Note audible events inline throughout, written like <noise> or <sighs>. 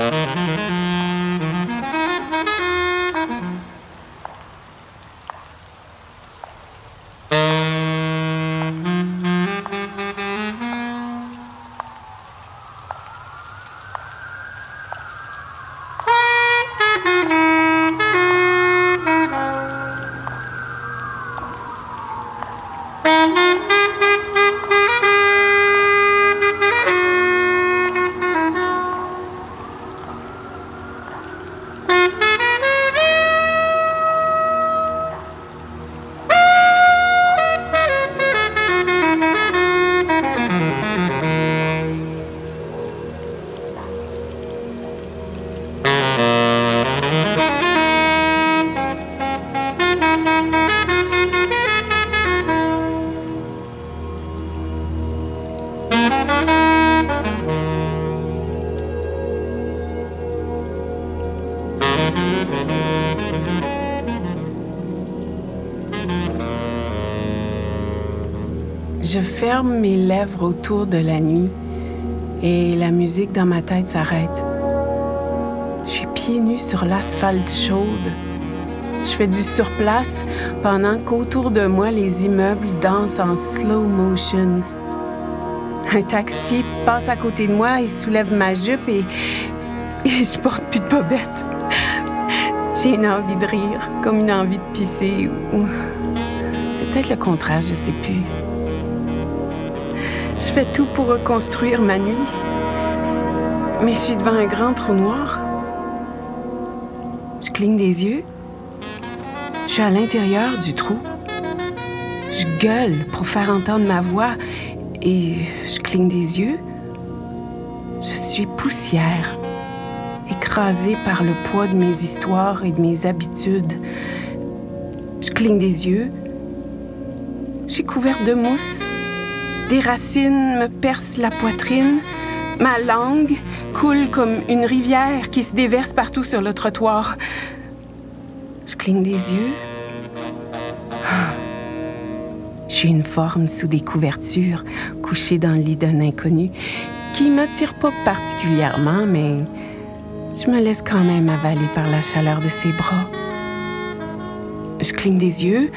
Música Je ferme mes lèvres autour de la nuit et la musique dans ma tête s'arrête. Je suis pieds nus sur l'asphalte chaude. Je fais du surplace pendant qu'autour de moi les immeubles dansent en slow motion. Un taxi passe à côté de moi et soulève ma jupe et, <laughs> et je porte plus de bobette. J'ai une envie de rire, comme une envie de pisser ou... C'est peut-être le contraire, je sais plus. Je fais tout pour reconstruire ma nuit. Mais je suis devant un grand trou noir. Je cligne des yeux. Je suis à l'intérieur du trou. Je gueule pour faire entendre ma voix et je cligne des yeux. Je suis poussière, écrasée par le poids de mes histoires et de mes habitudes. Je cligne des yeux. Je suis couverte de mousse. Des racines me percent la poitrine. Ma langue coule comme une rivière qui se déverse partout sur le trottoir. Je cligne des yeux. Je suis une forme sous des couvertures, couchée dans le lit d'un inconnu, qui m'attire pas particulièrement, mais je me laisse quand même avaler par la chaleur de ses bras. Je cligne des yeux.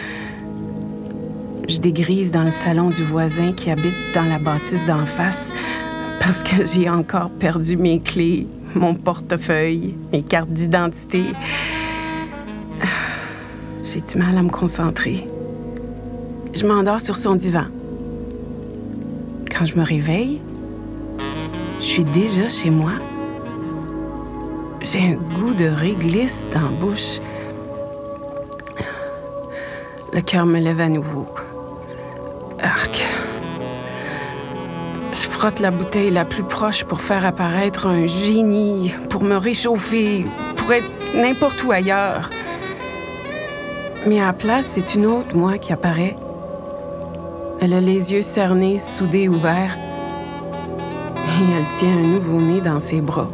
Je dégrise dans le salon du voisin qui habite dans la bâtisse d'en face parce que <laughs> j'ai encore perdu mes clés, mon portefeuille, mes cartes d'identité. <sighs> J'ai du mal à me concentrer. Je m'endors sur son divan. Quand je me réveille, je suis déjà chez moi. J'ai un goût de réglisse dans la bouche. Le cœur me lève à nouveau. Arc. Je frotte la bouteille la plus proche pour faire apparaître un génie, pour me réchauffer, pour être n'importe où ailleurs. Mais à la place, c'est une autre moi qui apparaît. Elle a les yeux cernés, soudés, ouverts. Et elle tient un nouveau-né dans ses bras.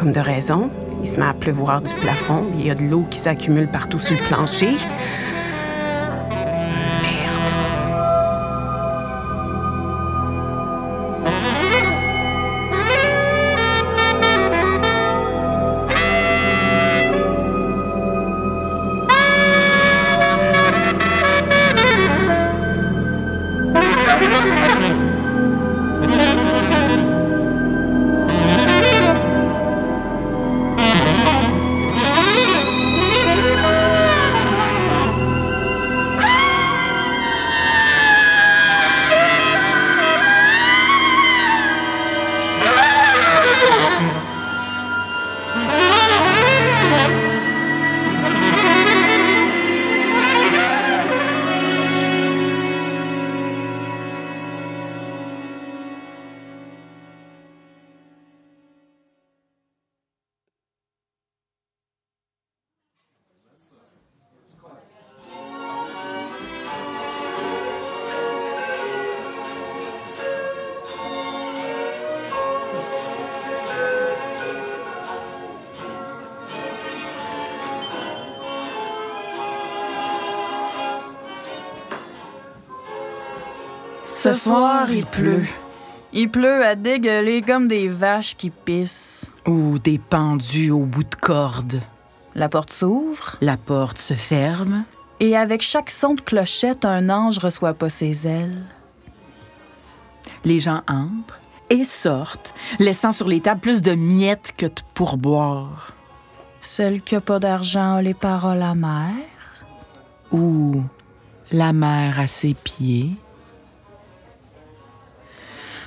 Comme de raison, il se met à pleuvoir du plafond, il y a de l'eau qui s'accumule partout sur le plancher. Ce soir, il pleut. Il pleut à dégueuler comme des vaches qui pissent. Ou des pendus au bout de corde. La porte s'ouvre. La porte se ferme. Et avec chaque son de clochette, un ange reçoit pas ses ailes. Les gens entrent et sortent, laissant sur les tables plus de miettes que de pourboire. Celle qui a pas d'argent a les paroles amères. Ou la mer à ses pieds.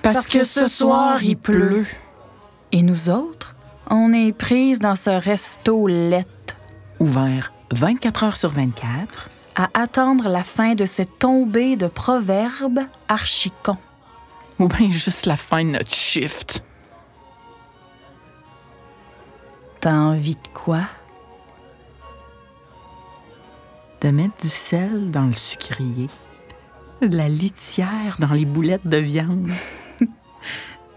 Parce, que, ce soir, il pleut. Et nous autres, on est prises dans ce resto lette. Ouvert 24 heures sur 24. À attendre la fin de cette tombée de proverbes archicons. Ou bien juste la fin de notre shift. T'as envie de quoi? De mettre du sel dans le sucrier. De la litière dans les boulettes de viande.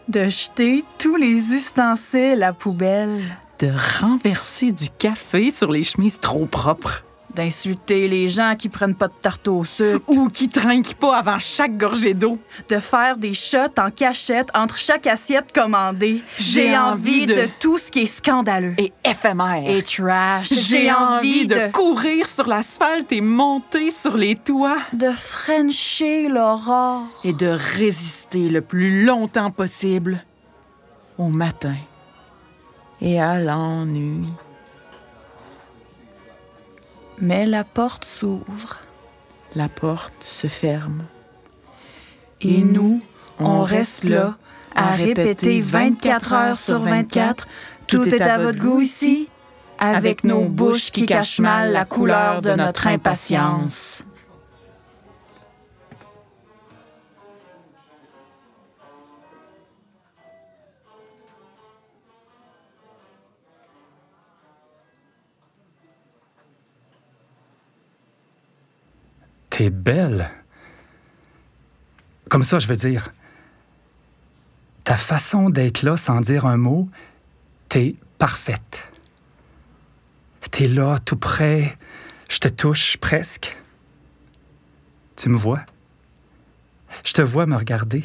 De jeter tous les ustensiles à poubelle. De renverser du café sur les chemises trop propres. D'insulter les gens qui prennent pas de tarte au sucre. Ou qui trinquent pas avant chaque gorgée d'eau. De faire des shots en cachette entre chaque assiette commandée. J'ai envie de... tout ce qui est scandaleux. Et éphémère. Et trash. J'ai envie de... courir sur l'asphalte et monter sur les toits. De frencher l'aurore. Et de résister le plus longtemps possible au matin et à l'ennui. Mais la porte s'ouvre. La porte se ferme. Et nous, on reste là à répéter 24 heures sur 24. Tout est à votre goût ici, avec nos bouches qui cachent mal la couleur de notre impatience. T'es belle. Comme ça, je veux dire. Ta façon d'être là sans dire un mot, t'es parfaite. T'es là, tout près. Je te touche presque. Tu me vois? Je te vois me regarder.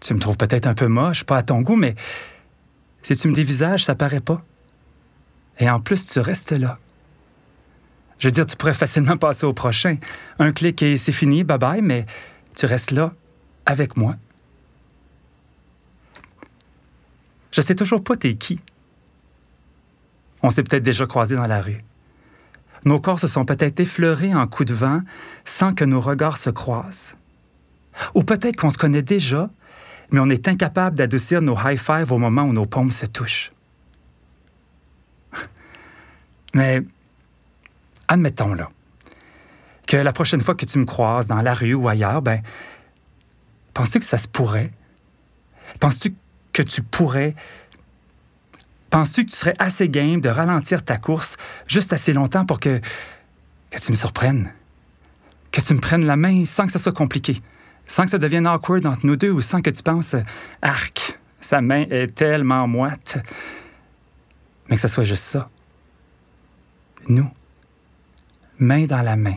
Tu me trouves peut-être un peu moche, pas à ton goût, mais si tu me dévisages, ça paraît pas. Et en plus, tu restes là. Je veux dire, tu pourrais facilement passer au prochain. Un clic et c'est fini, bye bye, mais tu restes là avec moi. Je sais toujours pas t'es qui. On s'est peut-être déjà croisés dans la rue. Nos corps se sont peut-être effleurés en coups de vent sans que nos regards se croisent. Ou peut-être qu'on se connaît déjà, mais on est incapable d'adoucir nos high-fives au moment où nos paumes se touchent. <laughs> Mais admettons là, que la prochaine fois que tu me croises dans la rue ou ailleurs, ben, penses-tu que ça se pourrait? Penses-tu que tu pourrais? Penses-tu que tu serais assez game de ralentir ta course juste assez longtemps pour que, que tu me surprennes? Que tu me prennes la main sans que ça soit compliqué? Sans que ça devienne awkward entre nous deux ou sans que tu penses Arc, sa main est tellement moite. Mais que ce soit juste ça. Nous main dans la main.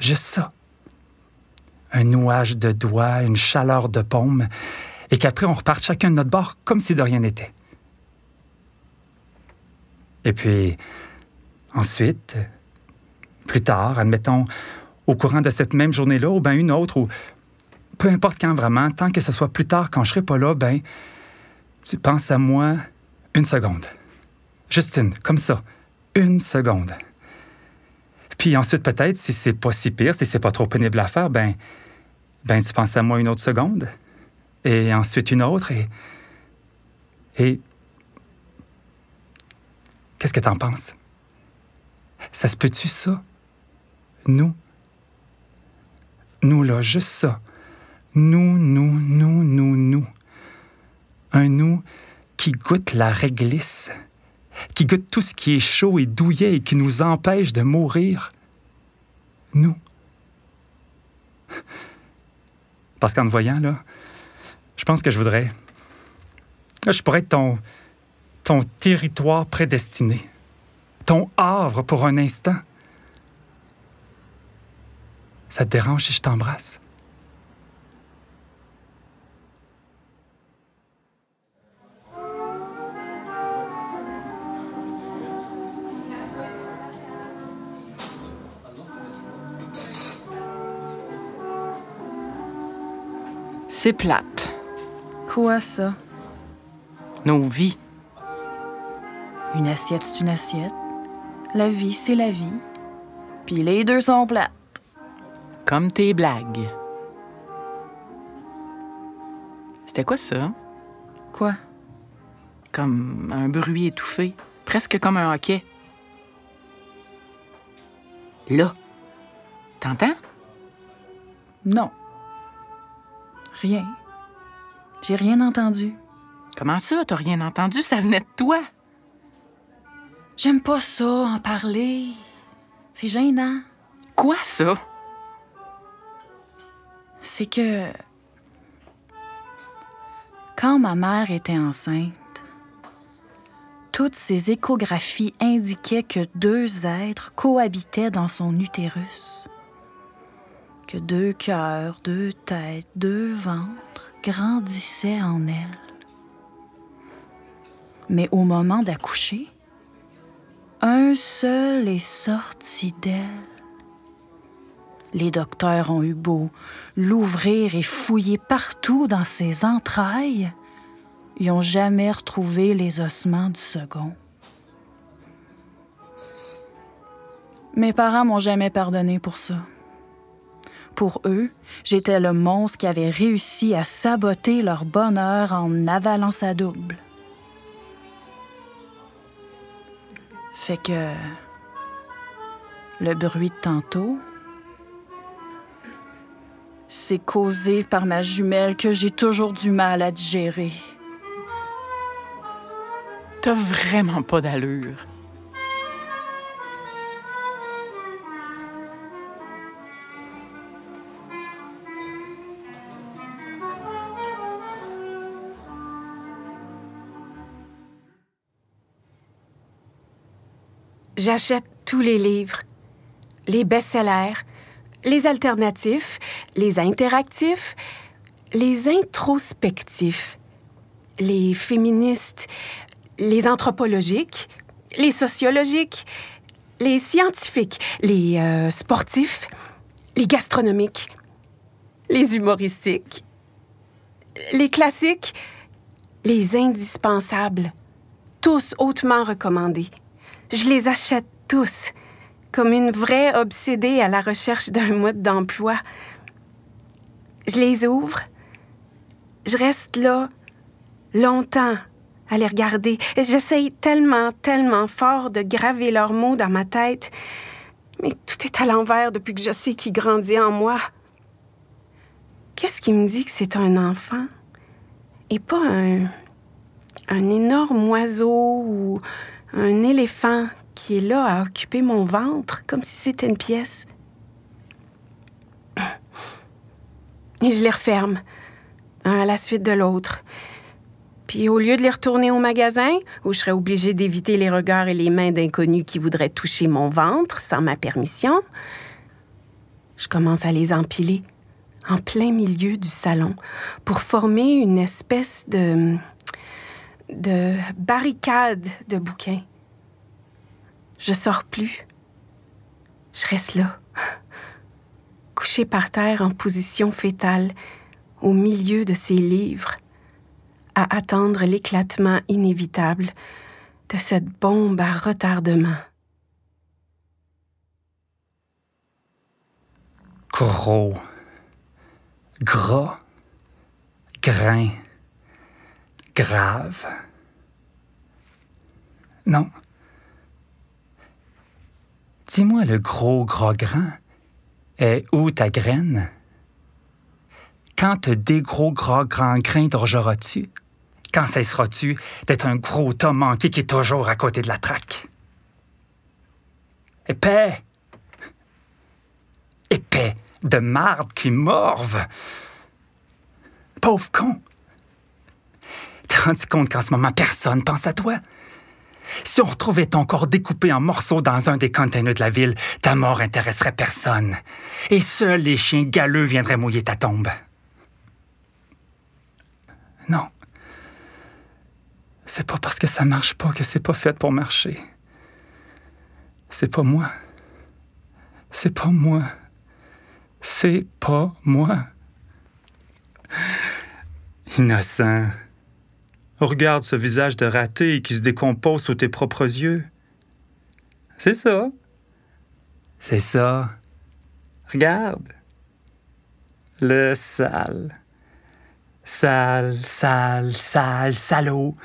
Juste ça. Un nouage de doigts, une chaleur de paume, et qu'après on reparte chacun de notre bord comme si de rien n'était. Et puis, ensuite, plus tard, admettons, au courant de cette même journée-là, ou bien une autre, ou peu importe quand vraiment, tant que ce soit plus tard quand je serai pas là, ben, tu penses à moi une seconde. Juste une, comme ça, une seconde. Puis ensuite, peut-être, si c'est pas si pire, si c'est pas trop pénible à faire, ben, ben tu penses à moi une autre seconde, et ensuite une autre, et. Et. Qu'est-ce que t'en penses? Ça se peut-tu, ça? Nous? Nous, là, juste ça. Nous, nous, nous, nous, nous. Un nous qui goûte la réglisse qui goûte tout ce qui est chaud et douillet et qui nous empêche de mourir. Nous. Parce qu'en me voyant, là, je pense que je voudrais. Je pourrais être ton, ton territoire prédestiné, ton havre pour un instant. Ça te dérange si je t'embrasse? C'est plate. Quoi ça? Nos vies. Une assiette, c'est une assiette. La vie, c'est la vie. Puis les deux sont plates. Comme tes blagues. C'était quoi ça? Quoi? Comme un bruit étouffé. Presque comme un hoquet. Là. T'entends? Non. Rien. J'ai rien entendu. Comment ça, t'as rien entendu? Ça venait de toi. J'aime pas ça, en parler. C'est gênant. Quoi ça? C'est que. Quand ma mère était enceinte, toutes ses échographies indiquaient que deux êtres cohabitaient dans son utérus. Que deux cœurs, deux têtes, deux ventres grandissaient en elle. Mais au moment d'accoucher, un seul est sorti d'elle. Les docteurs ont eu beau l'ouvrir et fouiller partout dans ses entrailles. Ils n'ont jamais retrouvé les ossements du second. Mes parents m'ont jamais pardonné pour ça. Pour eux, j'étais le monstre qui avait réussi à saboter leur bonheur en avalant sa double. Fait que le bruit de tantôt, c'est causé par ma jumelle que j'ai toujours du mal à digérer. T'as vraiment pas d'allure. J'achète tous les livres, les best-sellers, les alternatifs, les interactifs, les introspectifs, les féministes, les anthropologiques, les sociologiques, les scientifiques, les euh, sportifs, les gastronomiques, les humoristiques, les classiques, les indispensables, tous hautement recommandés. Je les achète tous, comme une vraie obsédée à la recherche d'un mode d'emploi. Je les ouvre. Je reste là longtemps à les regarder. J'essaye tellement, tellement fort de graver leurs mots dans ma tête. Mais tout est à l'envers depuis que je sais qu'il grandit en moi. Qu'est-ce qui me dit que c'est un enfant? Et pas un, un énorme oiseau ou un éléphant qui est là à occuper mon ventre comme si c'était une pièce. Et je les referme, un à la suite de l'autre. Puis au lieu de les retourner au magasin, où je serais obligée d'éviter les regards et les mains d'inconnus qui voudraient toucher mon ventre sans ma permission, je commence à les empiler en plein milieu du salon pour former une espèce de de barricade de bouquins. Je sors plus. Je reste là, couché par terre en position fétale, au milieu de ces livres, à attendre l'éclatement inévitable de cette bombe à retardement. Gros, gras, grain, grave. Non. Dis-moi le gros gras grain. est où ta graine? Quand te des gros gras grands grains t'orgeras-tu? Quand cesseras-tu d'être un gros tas manqué qui est toujours à côté de la traque? Épais! Épais de marde qui morve! Pauvre con! T'es rendu compte qu'en ce moment, personne pense à toi? Si on retrouvait ton corps découpé en morceaux dans un des containers de la ville, ta mort intéresserait personne. Et seuls les chiens galeux viendraient mouiller ta tombe. Non. C'est pas parce que ça marche pas que c'est pas fait pour marcher. C'est pas moi. C'est pas moi. C'est pas moi. Innocent. Regarde ce visage de raté qui se décompose sous tes propres yeux. C'est ça. C'est ça. Regarde. Le sale. Sale, sale, sale, salaud.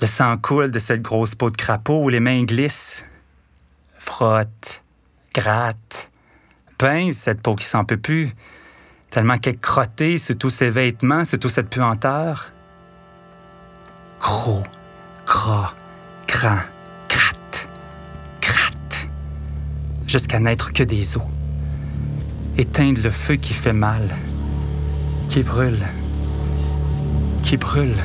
Le sang coule de cette grosse peau de crapaud où les mains glissent. Frotte, gratte, pince cette peau qui s'en peut plus, tellement qu'elle est crottée sous tous ses vêtements, sous toute cette puanteur. Gros, gras, grand, gratte, gratte, jusqu'à n'être que des os. Éteindre le feu qui fait mal, qui brûle, qui brûle.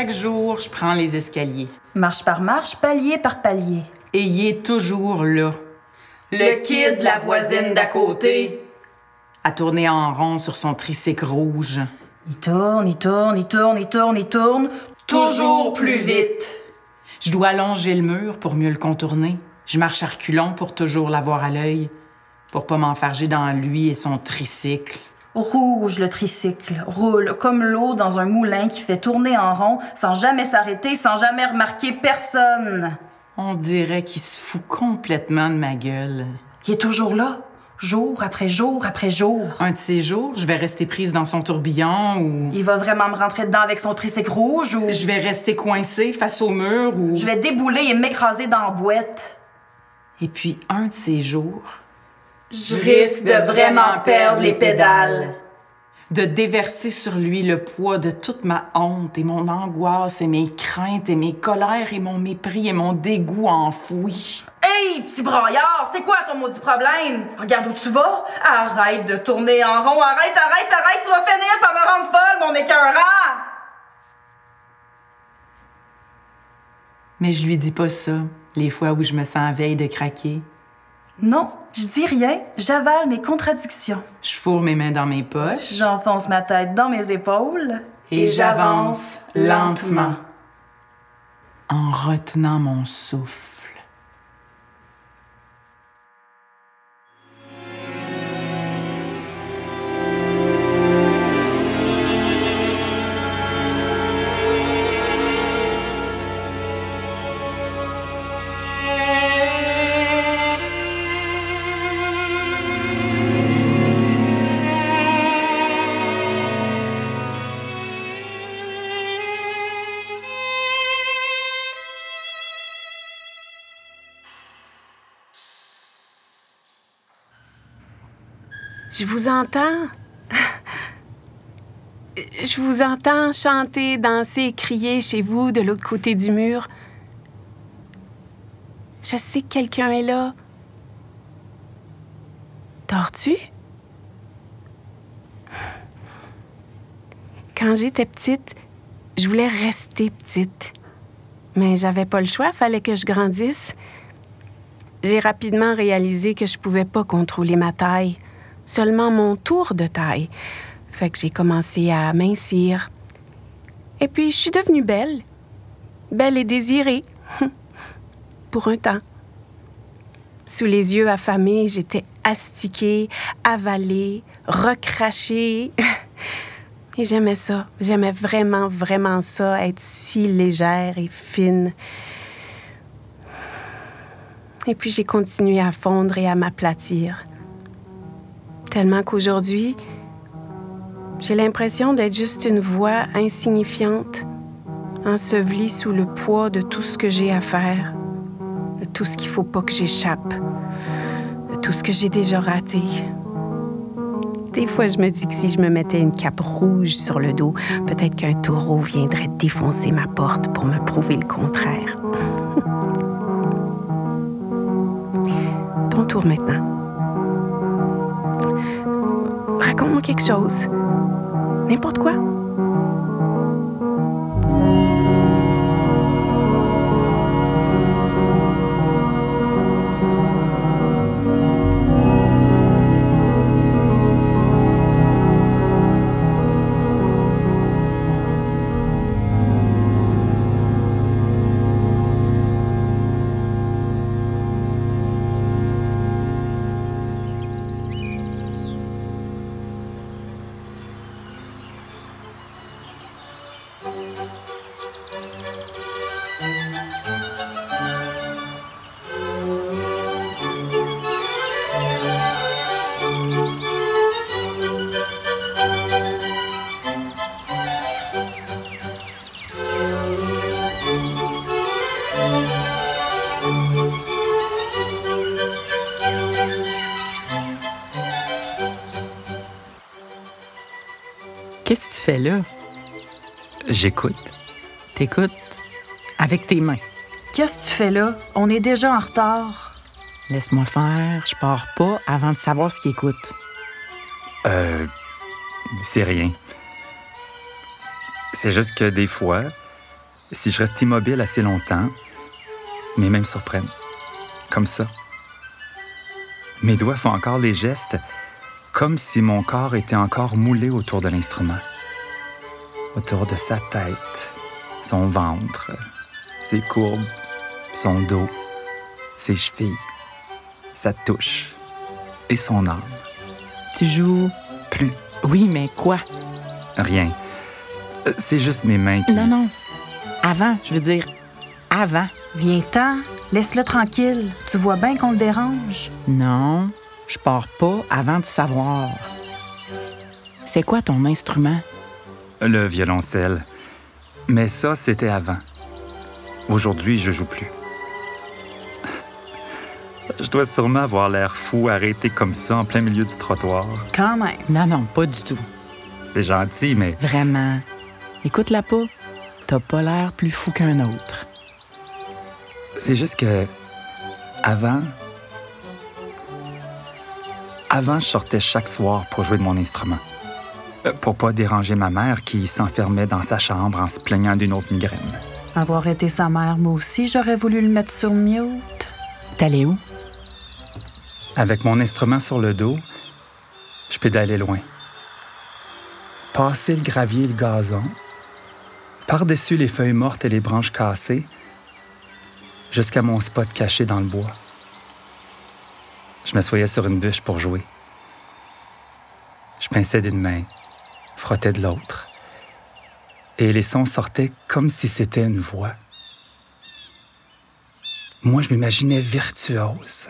Chaque jour, je prends les escaliers. Marche par marche, palier par palier. Et il est toujours là. Le kid, la voisine d'à côté. À tourner en rond sur son tricycle rouge. Il tourne, il tourne, il tourne, il tourne, il tourne. Toujours plus vite. Je dois allonger le mur pour mieux le contourner. Je marche à reculons pour toujours l'avoir à l'œil. Pour pas m'enfarger dans lui et son tricycle. Rouge, le tricycle, roule comme l'eau dans un moulin qui fait tourner en rond sans jamais s'arrêter, sans jamais remarquer personne. On dirait qu'il se fout complètement de ma gueule. Il est toujours là, jour après jour après jour. Un de ces jours, je vais rester prise dans son tourbillon ou Il va vraiment me rentrer dedans avec son tricycle rouge ou je vais rester coincée face au mur ou je vais débouler et m'écraser dans la boîte. Et puis un de ces jours, Je risque de vraiment perdre les pédales. de déverser sur lui le poids de toute ma honte et mon angoisse et mes craintes et mes colères et mon mépris et mon dégoût enfoui. Hey, petit braillard, c'est quoi ton maudit problème? Regarde où tu vas. Arrête de tourner en rond. Arrête, arrête, arrête. Tu vas finir par me rendre folle, mon écœurant. Mais je lui dis pas ça, les fois où je me sens veille de craquer. Non, je dis rien. J'avale mes contradictions. Je fourre mes mains dans mes poches J'enfonce ma tête dans mes épaules. et j'avance lentement en retenant mon souffle. Vous entends? Je vous entends chanter, danser, crier chez vous de l'autre côté du mur. Je sais que quelqu'un est là. Dors-tu? Quand j'étais petite, je voulais rester petite. Mais j'avais pas le choix, fallait que je grandisse. J'ai rapidement réalisé que je pouvais pas contrôler ma taille, seulement mon tour de taille. Fait que j'ai commencé à mincir. Et puis je suis devenue belle. Belle et désirée. <laughs> Pour un temps. Sous les yeux affamés, j'étais astiquée, avalée, recrachée. <laughs> Et j'aimais ça. J'aimais vraiment, vraiment ça, être si légère et fine. Et puis j'ai continué à fondre et à m'aplatir. Tellement qu'aujourd'hui, j'ai l'impression d'être juste une voix insignifiante, ensevelie sous le poids de tout ce que j'ai à faire, de tout ce qu'il faut pas que j'échappe, de tout ce que j'ai déjà raté. Des fois, je me dis que si je me mettais une cape rouge sur le dos, peut-être qu'un taureau viendrait défoncer ma porte pour me prouver le contraire. <laughs> Ton tour maintenant. Raconte-moi quelque chose. N'importe quoi. Fais là? J'écoute. T'écoutes? Avec tes mains. Qu'est-ce que tu fais là? On est déjà en retard. Laisse-moi faire, je pars pas avant de savoir ce qu'il écoute. Euh. C'est rien. C'est juste que des fois, si je reste immobile assez longtemps, mes mains me surprennent. Comme ça. Mes doigts font encore les gestes comme si mon corps était encore moulé autour de l'instrument. Autour de sa tête, son ventre, ses courbes, son dos, ses chevilles, sa touche et son âme. Tu joues. Plus Oui, mais quoi? rien. Euh, C'est juste mes mains qui... Non, non. Avant, je veux dire. Avant. Viens-t'en, laisse-le tranquille. Tu vois bien qu'on le dérange. Non, je pars pas avant de savoir. C'est quoi ton instrument? Le violoncelle. Mais ça, c'était avant. Aujourd'hui, je joue plus. <laughs> Je dois sûrement avoir l'air fou arrêté comme ça en plein milieu du trottoir. Quand même. Non, non, pas du tout. C'est gentil, mais Vraiment. Écoute-la pas. T'as pas l'air plus fou qu'un autre. c'est juste que avant, avant, je sortais chaque soir pour jouer de mon instrument. Euh, Pour pas déranger ma mère qui s'enfermait dans sa chambre en se plaignant d'une autre migraine. Avoir été sa mère, moi aussi, j'aurais voulu le mettre sur mute. T'allais où? Avec mon instrument sur le dos, je pédalais loin. Passer le gravier et le gazon, par-dessus les feuilles mortes et les branches cassées, jusqu'à mon spot caché dans le bois. Je m'assoyais sur une bûche pour jouer. Je pinçais d'une main, frottais de l'autre, et les sons sortaient comme si c'était une voix. Moi, je m'imaginais virtuose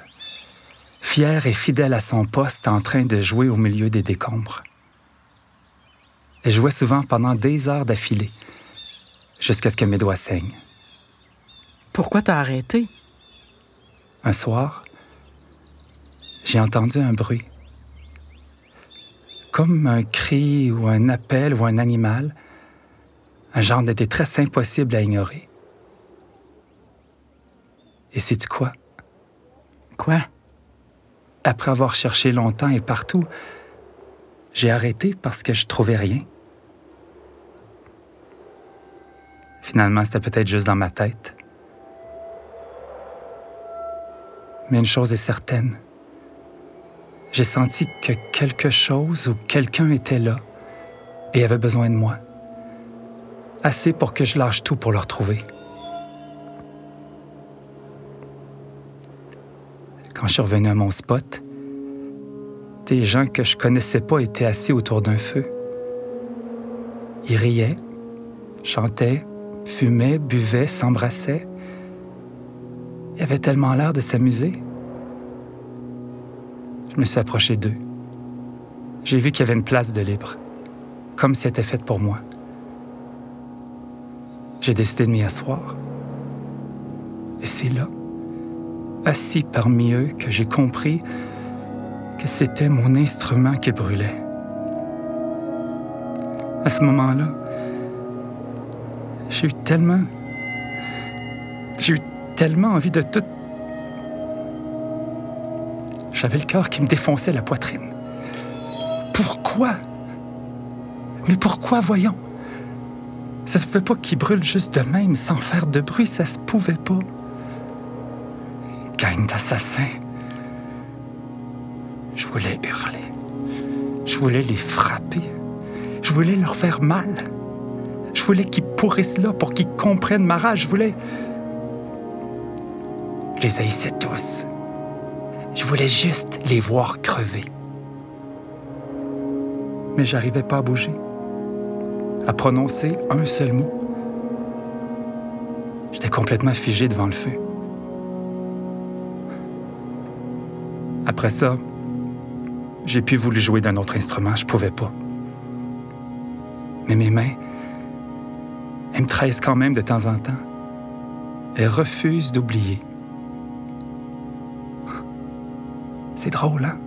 fier et fidèle à son poste en train de jouer au milieu des décombres. Elle jouait souvent pendant des heures d'affilée, jusqu'à ce que mes doigts saignent. Pourquoi t'as arrêté? Un soir, j'ai entendu un bruit. Comme un cri ou un appel ou un animal, un genre de détresse impossible à ignorer. Et sais-tu quoi? Quoi? Après avoir cherché longtemps et partout, j'ai arrêté parce que je trouvais rien. Finalement, c'était peut-être juste dans ma tête. Mais une chose est certaine. J'ai senti que quelque chose ou quelqu'un était là et avait besoin de moi. Assez pour que je lâche tout pour le retrouver. Quand je suis revenu à mon spot, des gens que je connaissais pas étaient assis autour d'un feu. Ils riaient, chantaient, fumaient, buvaient, s'embrassaient. Ils avaient tellement l'air de s'amuser. Je me suis approché d'eux. J'ai vu qu'il y avait une place de libre, comme si elle était faite pour moi. J'ai décidé de m'y asseoir. Et c'est là, assis parmi eux, que j'ai compris que c'était mon instrument qui brûlait. À ce moment-là, j'ai eu tellement... J'ai eu tellement envie de tout... J'avais le cœur qui me défonçait la poitrine. pourquoi? Mais pourquoi, voyons? Ça se fait pas qu'il brûle juste de même sans faire de bruit, ça se pouvait pas. Gang d'assassins. Je voulais hurler. Je voulais les frapper. Je voulais leur faire mal. Je voulais qu'ils pourrissent là pour qu'ils comprennent ma rage. Je voulais. Je les haïssais tous. Je voulais juste les voir crever. Mais j'arrivais pas à bouger, à prononcer un seul mot. J'étais complètement figé devant le feu. Après ça, j'ai pu voulu jouer d'un autre instrument, je pouvais pas. Mais mes mains, elles me trahissent quand même de temps en temps. Elles refusent d'oublier. C'est drôle, hein?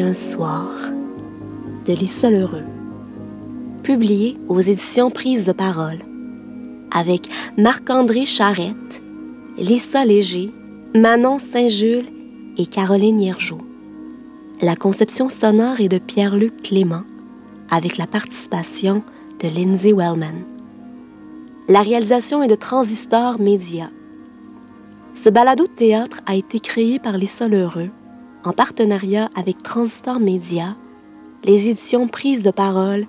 Un soir de Lisa Lheureux, publié aux éditions Prise de parole, avec Marc-André Charrette, Lisa Léger, Manon Saint-Jules et Caroline Hiergeau. La conception sonore est de Pierre-Luc Clément, avec la participation de Lindsay Wellman. La réalisation est de Transistor Média. Ce balado de théâtre a été créé par Lisa Lheureux en partenariat avec Transistor Média, les éditions Prises de parole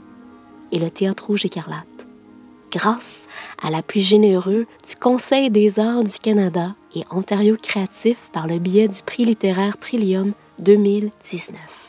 et le Théâtre Rouge Écarlate, grâce à l'appui généreux du Conseil des arts du Canada et Ontario Créatif par le biais du prix littéraire Trillium 2019.